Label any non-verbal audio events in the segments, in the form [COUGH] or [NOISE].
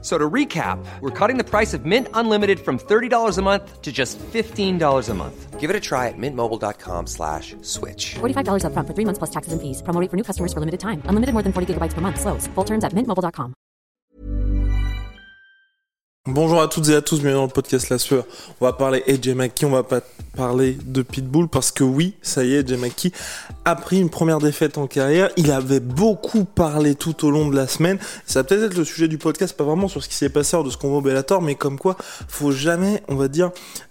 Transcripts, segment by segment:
So to recap, we're cutting the price of Mint Unlimited from $30 a month to just $15 a month. Give it a try at mintmobile.com slash switch. $45 upfront for three months plus taxes and fees. Promo rate for new customers for limited time. Unlimited more than 40 gigabytes per month. Slows. Full terms at mintmobile.com. Bonjour à toutes et à tous, bienvenue dans le podcast La Sueur. On va parler AJ McKee, on va pas parler de Pitbull parce que oui, ça y est, McKee a pris une première défaite en carrière. Il avait beaucoup parlé tout au long de la semaine. Ça va peut-être être le sujet du podcast, pas vraiment sur ce qui s'est passé hors de ce qu'on voit au Bellator, mais comme quoi, faut jamais, on va dire,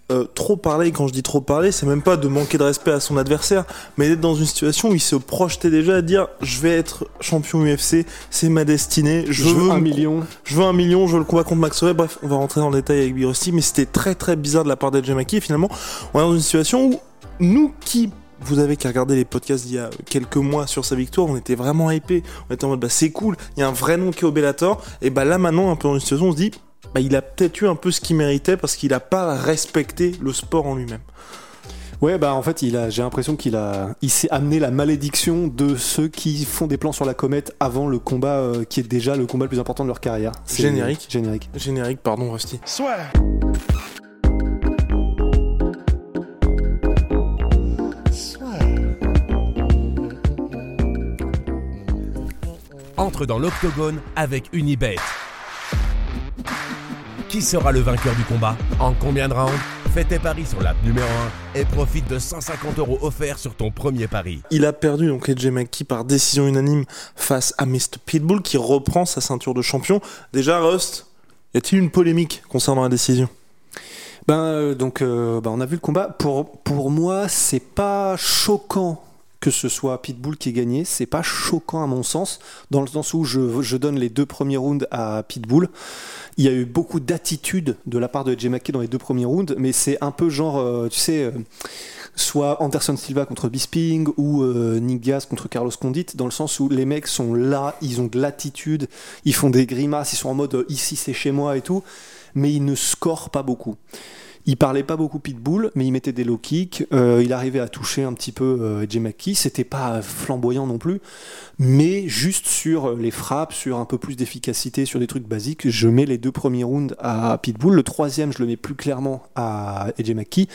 euh, trop parler, quand je dis trop parler, c'est même pas de manquer de respect à son adversaire, mais d'être dans une situation où il se projetait déjà à dire je vais être champion UFC, c'est ma destinée, je, veux un million, je veux un million, je veux le combat contre Max. Bref, on va rentrer dans le détail avec Birosti, mais c'était très très bizarre de la part d'Edge Maki. Finalement, on est dans une situation où nous qui vous avez qu'à regarder les podcasts d'il y a quelques mois sur sa victoire, on était vraiment hypé. On était en mode bah c'est cool, il y a un vrai nom qui est au Bellator. Et bah là maintenant, un peu dans une situation, on se dit bah, il a peut-être eu un peu ce qu'il méritait parce qu'il n'a pas respecté le sport en lui-même. Ouais, bah en fait, il a, j'ai l'impression qu'il a, il s'est amené la malédiction de ceux qui font des plans sur la comète avant le combat euh, qui est déjà le combat le plus important de leur carrière. C'est générique. Générique. Générique, pardon, Rusty. Soit. Entre dans l'octogone avec Unibet. Qui sera le vainqueur du combat En combien de rounds Fais tes paris sur l'app numéro 1 et profite de 150 euros offerts sur ton premier pari. Il a perdu donc AJ McKee par décision unanime face à Mr. Pitbull qui reprend sa ceinture de champion. Déjà, Rust, y a-t-il une polémique concernant la décision? Ben euh, donc, euh, ben, on a vu le combat. Pour pour moi, c'est pas choquant que ce soit Pitbull qui ait gagné. C'est pas choquant à mon sens, dans le sens où je, donne les deux premiers rounds à Pitbull. Il y a eu beaucoup d'attitude de la part de Jay McKay dans les deux premiers rounds, mais c'est un peu genre, euh, tu sais, euh, soit Anderson Silva contre Bisping ou euh, Nick Diaz contre Carlos Condit, dans le sens où les mecs sont là, ils ont de l'attitude, ils font des grimaces, ils sont en mode ici c'est chez moi et tout, mais ils ne scorent pas beaucoup. Il parlait pas beaucoup pitbull, mais il mettait des low kicks. Euh, il arrivait à toucher un petit peu euh, McKee. C'était pas flamboyant non plus, mais juste sur les frappes, sur un peu plus d'efficacité, sur des trucs basiques. Je mets les deux premiers rounds à pitbull. Le troisième, je le mets plus clairement à McKee.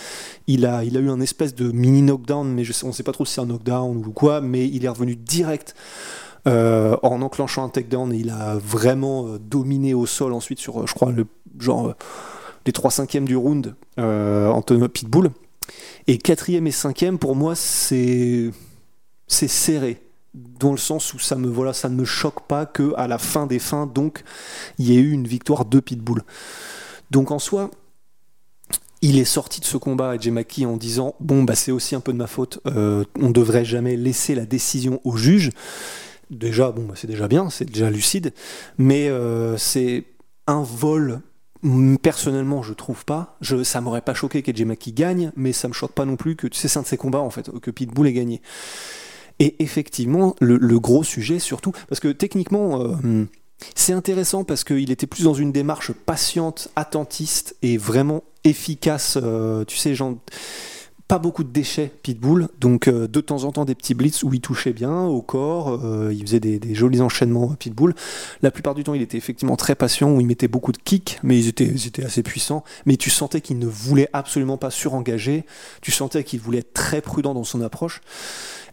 Il a, il a eu un espèce de mini knockdown, mais je on sait pas trop si c'est un knockdown ou quoi, mais il est revenu direct. Euh, en enclenchant un takedown, il a vraiment euh, dominé au sol ensuite sur, je crois, le genre les 3 cinquièmes du round euh, Antonio Pitbull. Et quatrième et cinquième, pour moi, c'est c'est serré dans le sens où ça me voilà ça ne me choque pas que à la fin des fins donc il y ait eu une victoire de Pitbull. Donc en soi il est sorti de ce combat à Maki en disant bon bah c'est aussi un peu de ma faute euh, on devrait jamais laisser la décision au juge. Déjà bon bah, c'est déjà bien c'est déjà lucide mais euh, c'est un vol Personnellement, je trouve pas. Je, ça m'aurait pas choqué qu'Edge Maki gagne, mais ça me choque pas non plus que c'est un de ces combats en fait que Pitbull ait gagné. Et effectivement, le, le gros sujet surtout, parce que techniquement, euh, c'est intéressant parce qu'il était plus dans une démarche patiente, attentiste et vraiment efficace. euh, tu sais, genre pas beaucoup de déchets Pitbull, donc euh, de temps en temps des petits blitz où il touchait bien au corps, euh, il faisait des, jolis enchaînements Pitbull. La plupart du temps, il était effectivement très patient, où il mettait beaucoup de kicks, mais ils étaient, assez puissants. Mais tu sentais qu'il ne voulait absolument pas surengager, tu sentais qu'il voulait être très prudent dans son approche.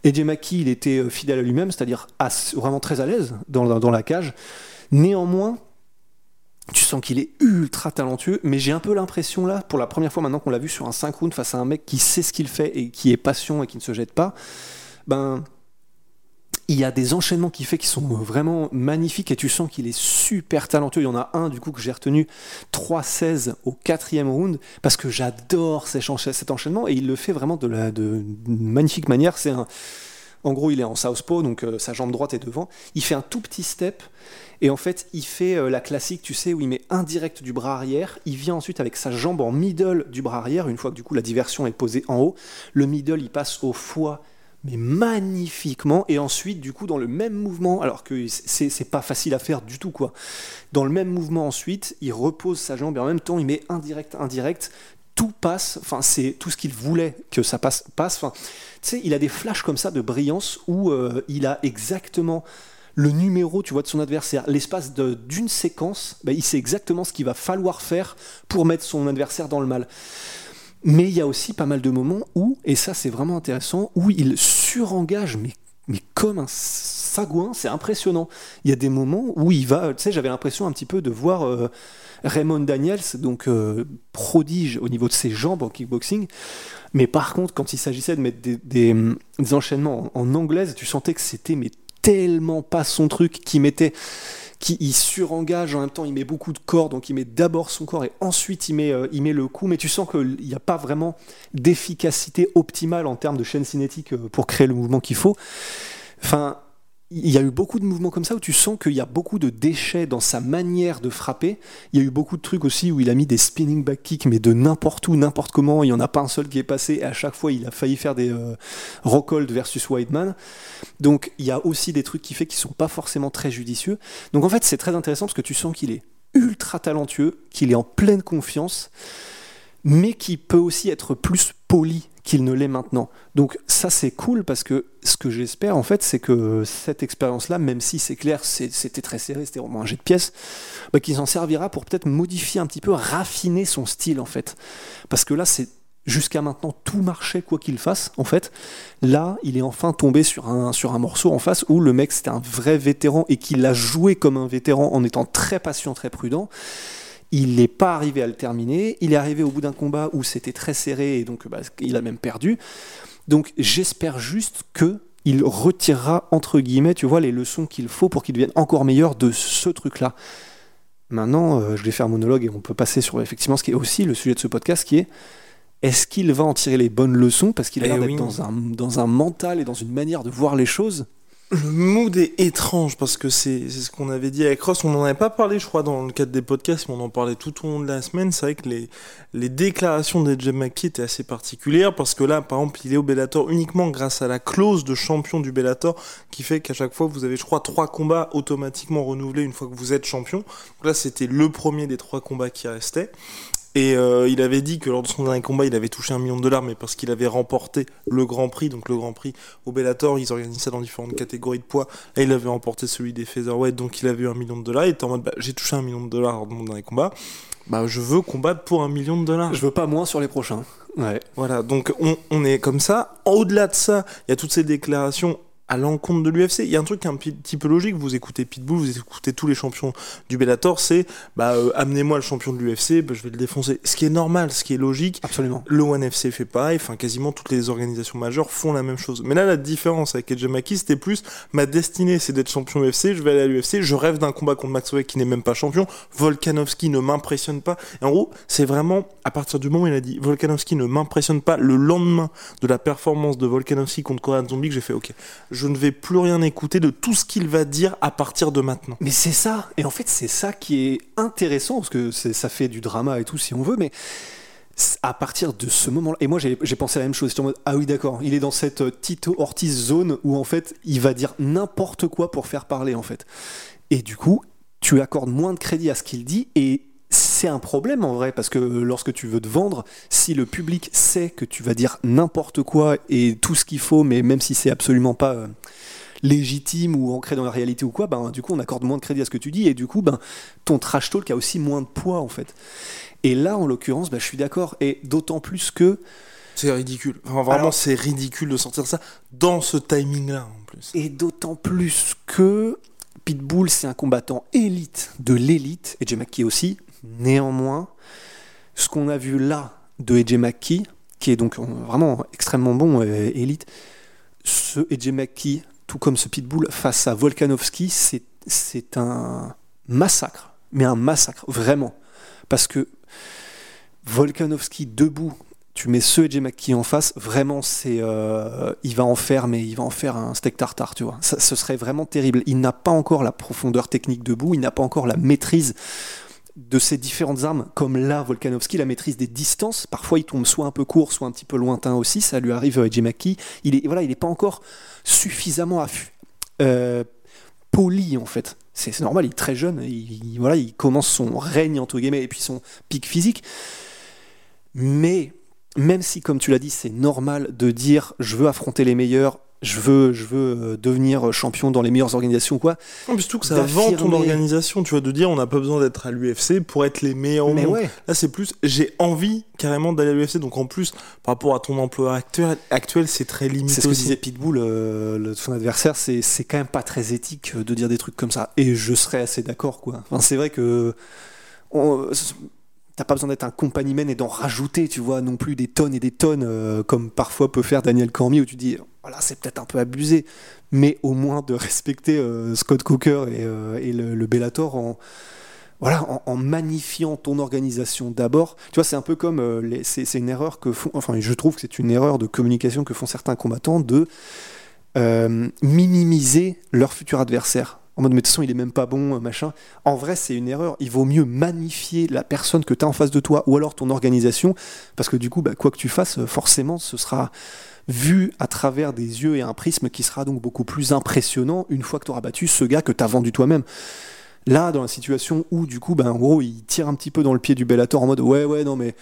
Et Maki, il était euh, fidèle à lui-même, c'est-à-dire vraiment très à l'aise dans, la- dans la cage. Néanmoins, tu sens qu'il est ultra talentueux, mais j'ai un peu l'impression là, pour la première fois maintenant qu'on l'a vu sur un 5 rounds face à un mec qui sait ce qu'il fait et qui est patient et qui ne se jette pas, ben il y a des enchaînements qu'il fait qui sont vraiment magnifiques et tu sens qu'il est super talentueux. Il y en a un du coup que j'ai retenu 3-16 au quatrième round parce que j'adore cet enchaînement et il le fait vraiment de la de, magnifique manière. C'est un en gros, il est en southpaw, donc euh, sa jambe droite est devant. Il fait un tout petit step et en fait, il fait euh, la classique, tu sais, où il met un direct du bras arrière. Il vient ensuite avec sa jambe en middle du bras arrière. Une fois que du coup la diversion est posée en haut, le middle il passe au foie mais magnifiquement. Et ensuite, du coup, dans le même mouvement, alors que c'est c'est pas facile à faire du tout, quoi. Dans le même mouvement, ensuite, il repose sa jambe et en même temps, il met indirect, indirect. Tout passe, enfin, c'est tout ce qu'il voulait que ça passe, passe. Enfin, tu sais, il a des flashs comme ça de brillance où euh, il a exactement le numéro, tu vois, de son adversaire. L'espace d'une séquence, bah, il sait exactement ce qu'il va falloir faire pour mettre son adversaire dans le mal. Mais il y a aussi pas mal de moments où, et ça c'est vraiment intéressant, où il surengage, mais, mais comme un sagouin, c'est impressionnant. Il y a des moments où il va, tu sais, j'avais l'impression un petit peu de voir euh, Raymond Daniels, donc euh, prodige au niveau de ses jambes en kickboxing. Mais par contre, quand il s'agissait de mettre des, enchaînements en, en anglaise, tu sentais que c'était mais tellement pas son truc, qui mettait qui surengage en même temps, il met beaucoup de corps, donc il met d'abord son corps et ensuite il met, euh, il met le coup, mais tu sens qu'il n'y a pas vraiment d'efficacité optimale en termes de chaîne cinétique euh, pour créer le mouvement qu'il faut. Enfin, il y a eu beaucoup de mouvements comme ça où tu sens qu'il y a beaucoup de déchets dans sa manière de frapper. Il y a eu beaucoup de trucs aussi où il a mis des spinning back kicks, mais de n'importe où, n'importe comment. Il n'y en a pas un seul qui est passé. Et à chaque fois, il a failli faire des euh, versus Weidman. Donc, il y a aussi des trucs qui fait qu'ils sont pas forcément très judicieux. Donc, en fait, c'est très intéressant parce que tu sens qu'il est ultra talentueux, qu'il est en pleine confiance, mais qui peut aussi être plus poli qu'il ne l'est maintenant. Donc ça c'est cool parce que ce que j'espère en fait c'est que cette expérience-là, même si c'est clair c'était très serré, c'était vraiment un jet de pièces, bah, qu'il s'en servira pour peut-être modifier un petit peu, raffiner son style en fait. Parce que là c'est jusqu'à maintenant tout marchait quoi qu'il fasse en fait. Là il est enfin tombé sur un, sur un morceau en face où le mec c'était un vrai vétéran et qu'il a joué comme un vétéran en étant très patient, très prudent. Il n'est pas arrivé à le terminer. Il est arrivé au bout d'un combat où c'était très serré et donc bah, il a même perdu. Donc j'espère juste que il retirera entre guillemets, tu vois, les leçons qu'il faut pour qu'il devienne encore meilleur de ce truc-là. Maintenant, euh, je vais faire un monologue et on peut passer sur effectivement ce qui est aussi le sujet de ce podcast, qui est est-ce qu'il va en tirer les bonnes leçons? Parce qu'il a Eh l'air d'être oui. dans un, dans un mental et dans une manière de voir les choses Le mood est étrange parce que c'est ce qu'on avait dit avec Ross. On n'en avait pas parlé, je crois, dans le cadre des podcasts, mais on en parlait tout au long de la semaine. C'est vrai que les, les déclarations d'Edge McKee étaient assez particulières parce que là, par exemple, il est au Bellator uniquement grâce à la clause de champion du Bellator qui fait qu'à chaque fois, vous avez, je crois, trois combats automatiquement renouvelés une fois que vous êtes champion. Donc là, c'était le premier des trois combats qui restait. Et euh, il avait dit que lors de son dernier combat, il avait touché un million de dollars, mais parce qu'il avait remporté le Grand Prix, donc le Grand Prix au Bellator, ils organisent ça dans différentes catégories de poids. Là, il avait remporté celui des featherweight, donc il avait eu un million de dollars. Il était en mode, bah, j'ai touché un million de dollars lors de mon dernier combat. Bah, je veux combattre pour un million de dollars. Je veux pas moins sur les prochains. Ouais. Voilà, donc on, on est comme ça. Au-delà de ça, il y a toutes ces déclarations à l'encontre de l'UFC. Il y a un truc un petit peu logique. Vous écoutez Pitbull, vous écoutez tous les champions du Bellator, c'est bah euh, amenez-moi le champion de l'UFC, bah, je vais le défoncer. Ce qui est normal, ce qui est logique. Absolument. Le ONE FC fait pareil, enfin quasiment toutes les organisations majeures font la même chose. Mais là, la différence avec Edge Maki, c'était plus ma destinée, c'est d'être champion UFC, je vais aller à l'UFC, je rêve d'un combat contre Max Holloway qui n'est même pas champion, Volkanovski ne m'impressionne pas. Et en gros, c'est vraiment à partir du moment où il a dit Volkanovski ne m'impressionne pas, le lendemain de la performance de Volkanovski contre Korean Zombie, que j'ai fait OK, je ne vais plus rien écouter de tout ce qu'il va dire à partir de maintenant. Mais c'est ça, et en fait c'est ça qui est intéressant, parce que ça fait du drama et tout si on veut, mais à partir de ce moment-là, et moi j'ai pensé la même chose, j'étais en mode, ah oui d'accord, il est dans cette euh, Tito Ortiz zone où en fait il va dire n'importe quoi pour faire parler en fait. Et du coup, tu accordes moins de crédit à ce qu'il dit, et c'est un problème en vrai, parce que lorsque tu veux te vendre, si le public sait que tu vas dire n'importe quoi et tout ce qu'il faut, mais même si c'est absolument pas... euh, légitime ou ancré dans la réalité ou quoi, ben, du coup on accorde moins de crédit à ce que tu dis et du coup ben, ton trash talk a aussi moins de poids en fait. Et là en l'occurrence, ben, je suis d'accord et d'autant plus que C'est ridicule. Enfin, vraiment, c'est ridicule de sortir ça dans ce timing-là en plus. et d'autant plus que Pitbull c'est un combattant élite de l'élite et Jay McKee aussi. Néanmoins, ce qu'on a vu là de AJ McKee, qui est donc euh, vraiment extrêmement bon et élite, ce AJ McKee, tout comme ce Pitbull, face à Volkanovski, c'est, un massacre. Mais un massacre, vraiment. Parce que Volkanovski debout, tu mets ce AJ McKee en face, vraiment, c'est, euh, il va en faire, mais il va en faire un steak tartare, tu vois. Ce serait vraiment terrible. Il n'a pas encore la profondeur technique debout, il n'a pas encore la maîtrise de ces différentes armes, comme là, Volkanovski, la maîtrise des distances. Parfois, il tombe soit un peu court, soit un petit peu lointain aussi. Ça lui arrive à Eddie McKee. Il est, voilà, il n'est pas encore suffisamment affu, euh, poli, en fait. C'est c'est normal, il est très jeune. Il, il- voilà, il commence son règne, entre guillemets, et puis son pic physique. Mais même si, comme tu l'as dit, c'est normal de dire je veux affronter les meilleurs, je veux, je veux euh, devenir champion dans les meilleures organisations ou quoi. Non, mais surtout que ça vend ton organisation, tu vois, de dire on n'a pas besoin d'être à l'UFC pour être les meilleurs au Mais monde. ouais. Là, c'est plus, j'ai envie carrément d'aller à l'UFC, donc en plus, par rapport à ton emploi actuel, actuel c'est très limité C'est ce que disait Pitbull, euh, le- son adversaire, c'est c'est quand même pas très éthique euh, de dire des trucs comme ça. Et je serais assez d'accord, quoi. Enfin, c'est vrai que on- t'as pas besoin d'être un compagnieman et d'en rajouter, tu vois, non plus des tonnes et des tonnes, euh, comme parfois peut faire Daniel Cormier, où tu dis, voilà, c'est peut-être un peu abusé, mais au moins de respecter euh, Scott Coker et, euh, le, Bellator en voilà, en, magnifiant ton organisation d'abord. Tu vois, c'est un peu comme c'est une erreur que font, enfin, je trouve que c'est une erreur de communication que font certains combattants de minimiser leur futur adversaire. En mode, mais de toute façon, il est même pas bon, euh, machin. En vrai, c'est une erreur. Il vaut mieux magnifier la personne que tu as en face de toi ou alors ton organisation, parce que du coup, bah, quoi que tu fasses, euh, forcément, ce sera vu à travers des yeux et un prisme qui sera donc beaucoup plus impressionnant une fois que tu auras battu ce gars que tu as vendu toi-même. Là, dans la situation où, du coup, ben, en gros, il tire un petit peu dans le pied du Bellator en mode Ouais, ouais, non, mais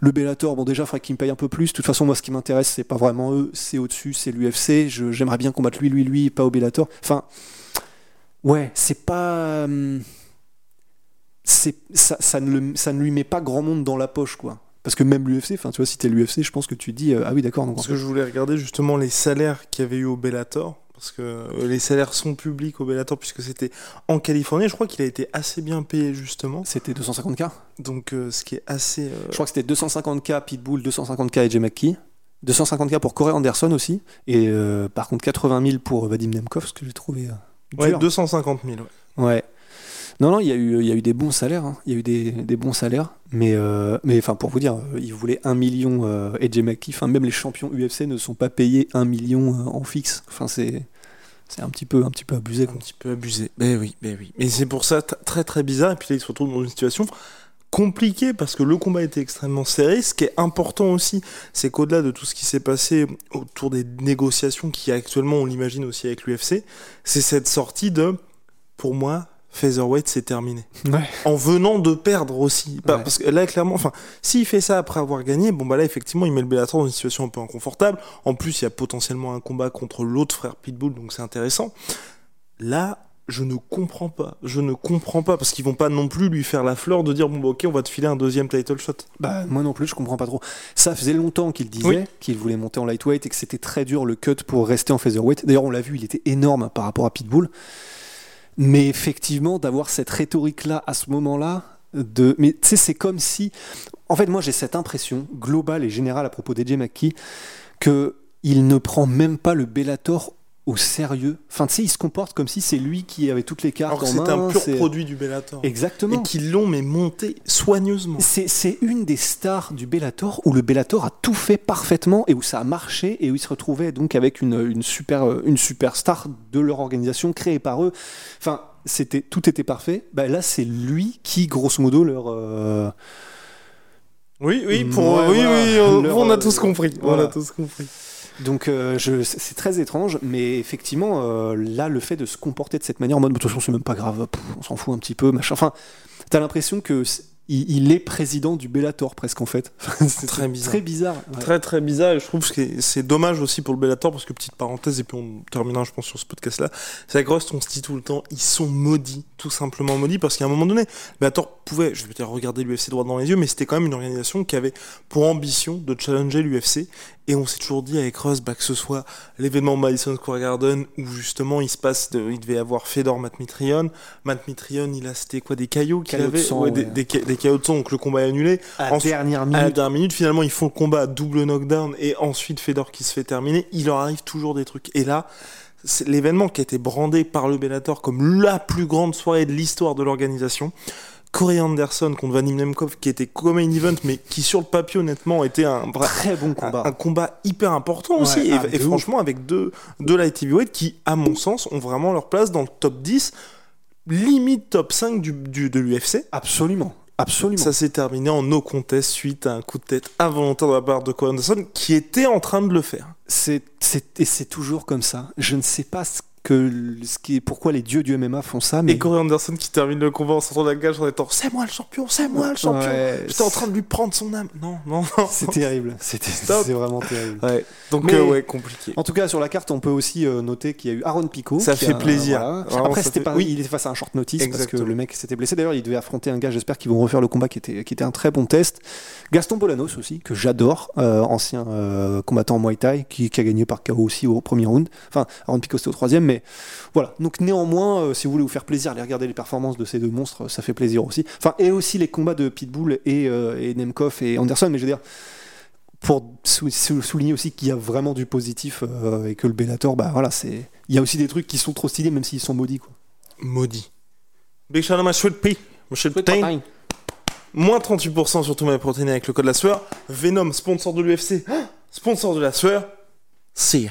le Bellator, bon, déjà, il faudrait qu'il me paye un peu plus. De toute façon, moi, ce qui m'intéresse, c'est pas vraiment eux, c'est au-dessus, c'est l'UFC. J'aimerais bien combattre lui, lui, lui, pas au Bellator. Enfin, ouais, c'est pas. c'est ça, ça, ne le- ça ne lui met pas grand monde dans la poche, quoi. Parce que même l'UFC, enfin, tu vois, si t'es l'UFC, je pense que tu dis euh, Ah oui, d'accord, en Parce fait- que je voulais regarder justement les salaires qu'il y avait eu au Bellator. Parce que euh, les salaires sont publics au Bellator puisque c'était en Californie. Je crois qu'il a été assez bien payé justement. c'était 250K. Donc euh, ce qui est assez... euh, Je crois que c'était 250K Pitbull, 250K AJ McKee, 250K pour Corey Anderson aussi, et euh, par contre 80 000 pour Vadim Nemkov, ce que j'ai trouvé euh, Ouais, dur. 250 000. ouais. Ouais. Non, non, il y, a eu- y a eu des bons salaires, hein. il y a eu des, des bons salaires, mais, euh, mais enfin, pour vous dire, euh, ils voulaient 1 million euh, AJ McKee, enfin, même les champions UFC ne sont pas payés 1 million euh, en fixe, enfin, c'est, c'est un, petit peu, un petit peu abusé. Un petit peu abusé. Ben oui, ben oui. Mais c'est pour ça très très bizarre. Et puis là, il se retrouve dans une situation compliquée parce que le combat était extrêmement serré. Ce qui est important aussi, c'est qu'au-delà de tout ce qui s'est passé autour des négociations qui actuellement, on l'imagine aussi avec l'UFC, c'est cette sortie de, pour moi, Featherweight, c'est terminé. Ouais. En venant de perdre aussi. Ouais. Parce que là, clairement, enfin, s'il fait ça après avoir gagné, bon, bah là, effectivement, il met le Bellator dans une situation un peu inconfortable. En plus, il y a potentiellement un combat contre l'autre frère Pitbull, donc c'est intéressant. Là, je ne comprends pas. Je ne comprends pas parce qu'ils vont pas non plus lui faire la fleur de dire bon bah ok on va te filer un deuxième title shot. Bah, moi non plus, je comprends pas trop. Ça faisait longtemps qu'il disait Oui. qu'il voulait monter en lightweight et que c'était très dur le cut pour rester en featherweight. D'ailleurs, on l'a vu, il était énorme par rapport à Pitbull. Mais effectivement, d'avoir cette rhétorique-là à ce moment-là, de... mais tu sais, c'est comme si. En fait, moi, j'ai cette impression globale et générale à propos d'AJ McKee que il ne prend même pas le Bellator au sérieux. Enfin, tu sais, il se comporte comme si c'est lui qui avait toutes les cartes Alors que en c'est main. un pur c'est- produit du Bellator. Exactement. Et qu'ils l'ont mais monté soigneusement. C'est c'est une des stars du Bellator où le Bellator a tout fait parfaitement et où ça a marché et où ils se retrouvaient donc avec une, une super euh, une superstar de leur organisation créée par eux. Enfin, c'était tout était parfait. Bah, là, c'est lui qui, grosso modo, leur euh, Oui oui pour Ouais, oui voilà. oui on, Leur, on a euh, tous compris. voilà. On a tous compris. Donc euh, c'est très étrange, mais effectivement, euh, là, le fait de se comporter de cette manière, en mode, de toute façon, c'est même pas grave, pff, on s'en fout un petit peu, machin. Enfin, t'as l'impression que il, est président du Bellator presque en fait. [LAUGHS] c'est Très bizarre. Très bizarre. ouais. Très très bizarre et je trouve que c'est dommage aussi pour le Bellator parce que petite parenthèse et puis on terminera je pense sur ce podcast là c'est que Rust on se dit tout le temps ils sont maudits tout simplement maudits parce qu'à un moment donné Bellator pouvait je vais dire regarder l'UFC droit dans les yeux mais c'était quand même une organisation qui avait pour ambition de challenger l'UFC et on s'est toujours dit avec Rust bah, que ce soit l'événement Madison Square Garden où justement il se passe de, il devait avoir Fedor Matt Mitrione il a c'était quoi des caillots qu'il de avait sang, Ouais, des, ouais. des, ca- des caillots de sang donc le combat est annulé À Ensuite- dernière à la minute. dernière minute, finalement, ils font le combat à double knockdown et ensuite Fedor qui se fait terminer. Il leur arrive toujours des trucs. Et là, c'est l'événement qui a été brandé par le Bellator comme la plus grande soirée de l'histoire de l'organisation. Corey Anderson contre Vadim Nemkov qui était comme un event mais qui sur le papier honnêtement était un vrai Très bon combat. un combat hyper important Ouais, aussi et, ah, et franchement avec deux, deux light heavyweight qui à mon sens ont vraiment leur place dans le top 10 limite top 5 du, du- de l'UFC. Absolument. Absolument. Ça s'est terminé en no contest suite à un coup de tête involontaire de la part de Corey Anderson qui était en train de le faire. C'est, c'est, et c'est toujours comme ça. Je ne sais pas ce que, ce qui est, pourquoi les dieux du MMA font ça, mais Et Corey Anderson qui termine le combat en sortant de la cage en étant C'est moi le champion, c'est moi le champion. Ouais, J'étais en train de lui prendre son âme. Non, non, non. [LAUGHS] c'est terrible. C'est vraiment terrible. Ouais. Donc, Mais- euh, ouais, compliqué. En tout cas, sur la carte, on peut aussi euh, noter qu'il y a eu Aaron Pico. Ça fait a- plaisir. voilà. Vraiment, Après, c'était fait- pas, oui. il était face à un short notice parce que le mec s'était blessé. D'ailleurs, il devait affronter un gars. J'espère qu'ils vont refaire le combat qui était, qui était un très bon test. Gaston Bolanos aussi, que j'adore, euh, ancien euh, combattant en Muay Thai, qui, qui a gagné par KO aussi au premier round. Enfin, Aaron Pico c'était au troisième, mais voilà. Donc néanmoins, euh, si vous voulez vous faire plaisir, allez regarder les performances de ces deux monstres, ça fait plaisir aussi. Enfin, et aussi les combats de Pitbull et, euh, et Nemkov et Anderson, mais je veux dire pour sou- sou- souligner aussi qu'il y a vraiment du positif euh, et que le Bellator, bah voilà, c'est il y a aussi des trucs qui sont trop stylés même s'ils sont maudits quoi. Maudit. Big shout out à ma chouette P. Ma chouette Pain. Moins 38% sur tout ma protéine avec le code la sueur. Venom, sponsor de l'UFC. Sponsor de la sueur. See ya.